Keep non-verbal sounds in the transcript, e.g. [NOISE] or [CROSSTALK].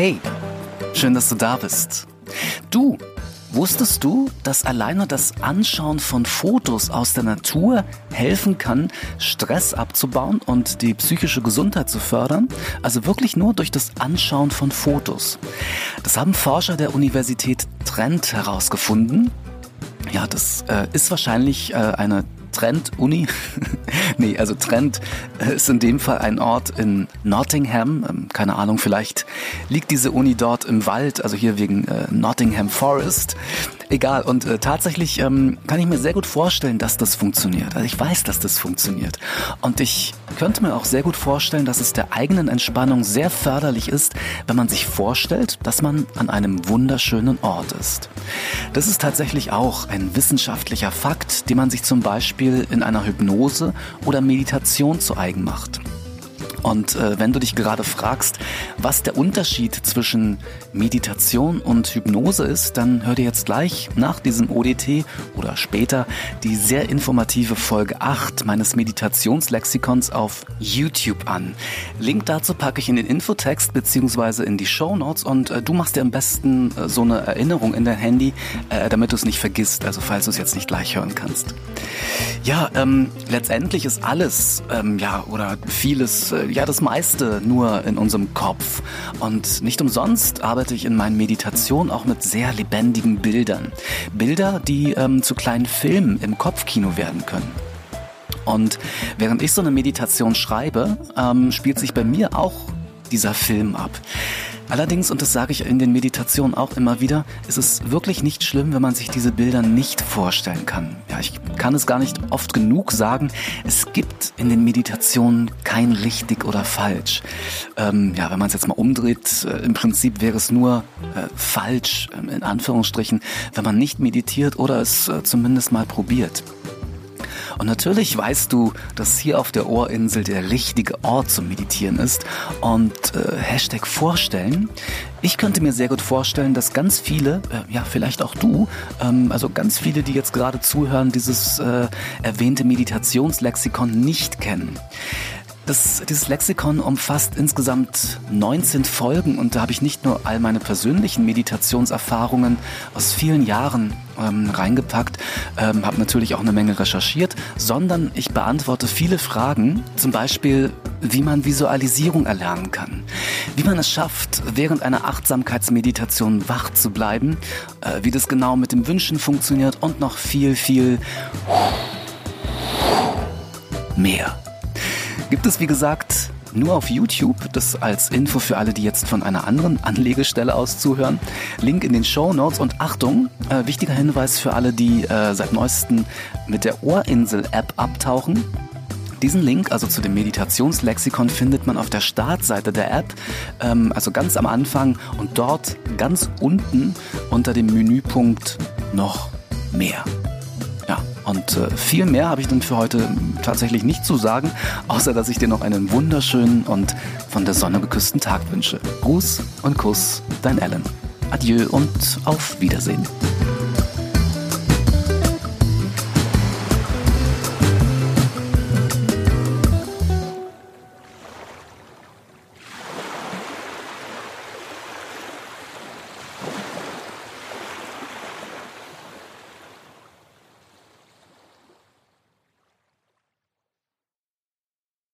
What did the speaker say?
Hey, schön, dass du da bist. Du, wusstest du, dass alleine das Anschauen von Fotos aus der Natur helfen kann, Stress abzubauen und die psychische Gesundheit zu fördern? Also wirklich nur durch das Anschauen von Fotos. Das haben Forscher der Universität Trent herausgefunden. Ja, das äh, ist wahrscheinlich äh, eine Trent-Uni. [LAUGHS] nee, also Trent ist in dem Fall ein Ort in Nottingham. Ähm, keine Ahnung, vielleicht liegt diese Uni dort im Wald, also hier wegen äh, Nottingham Forest. Egal, und äh, tatsächlich ähm, kann ich mir sehr gut vorstellen, dass das funktioniert. Also ich weiß, dass das funktioniert. Und ich könnte mir auch sehr gut vorstellen, dass es der eigenen Entspannung sehr förderlich ist, wenn man sich vorstellt, dass man an einem wunderschönen Ort ist. Das ist tatsächlich auch ein wissenschaftlicher Fakt, den man sich zum Beispiel in einer Hypnose oder Meditation zu eigen macht. Und äh, wenn du dich gerade fragst, was der Unterschied zwischen Meditation und Hypnose ist, dann hör dir jetzt gleich nach diesem ODT oder später die sehr informative Folge 8 meines Meditationslexikons auf YouTube an. Link dazu packe ich in den Infotext beziehungsweise in die Show Notes und äh, du machst dir am besten äh, so eine Erinnerung in dein Handy, äh, damit du es nicht vergisst, also falls du es jetzt nicht gleich hören kannst. Ja, ähm, letztendlich ist alles, ähm, ja, oder vieles äh, ja das meiste nur in unserem Kopf. Und nicht umsonst arbeite ich in meinen Meditationen auch mit sehr lebendigen Bildern. Bilder, die ähm, zu kleinen Filmen im Kopfkino werden können. Und während ich so eine Meditation schreibe, ähm, spielt sich bei mir auch dieser Film ab. Allerdings, und das sage ich in den Meditationen auch immer wieder, ist es wirklich nicht schlimm, wenn man sich diese Bilder nicht vorstellen kann. Ja, ich kann es gar nicht oft genug sagen. Es gibt in den Meditationen kein richtig oder falsch. Ähm, ja, wenn man es jetzt mal umdreht, äh, im Prinzip wäre es nur äh, falsch, äh, in Anführungsstrichen, wenn man nicht meditiert oder es äh, zumindest mal probiert. Und natürlich weißt du, dass hier auf der Ohrinsel der richtige Ort zum Meditieren ist. Und äh, Hashtag vorstellen. Ich könnte mir sehr gut vorstellen, dass ganz viele, äh, ja vielleicht auch du, ähm, also ganz viele, die jetzt gerade zuhören, dieses äh, erwähnte Meditationslexikon nicht kennen. Das, dieses Lexikon umfasst insgesamt 19 Folgen und da habe ich nicht nur all meine persönlichen Meditationserfahrungen aus vielen Jahren ähm, reingepackt, ähm, habe natürlich auch eine Menge recherchiert, sondern ich beantworte viele Fragen, zum Beispiel, wie man Visualisierung erlernen kann, wie man es schafft, während einer Achtsamkeitsmeditation wach zu bleiben, äh, wie das genau mit dem Wünschen funktioniert und noch viel, viel mehr. Gibt es, wie gesagt, nur auf YouTube. Das als Info für alle, die jetzt von einer anderen Anlegestelle aus zuhören. Link in den Show Notes und Achtung, äh, wichtiger Hinweis für alle, die äh, seit neuestem mit der Ohrinsel-App abtauchen. Diesen Link, also zu dem Meditationslexikon, findet man auf der Startseite der App, ähm, also ganz am Anfang und dort ganz unten unter dem Menüpunkt noch mehr. Und äh, viel mehr habe ich dann für heute tatsächlich nicht zu sagen, außer dass ich dir noch einen wunderschönen und von der Sonne geküssten Tag wünsche. Gruß und Kuss, dein Alan. Adieu und auf Wiedersehen.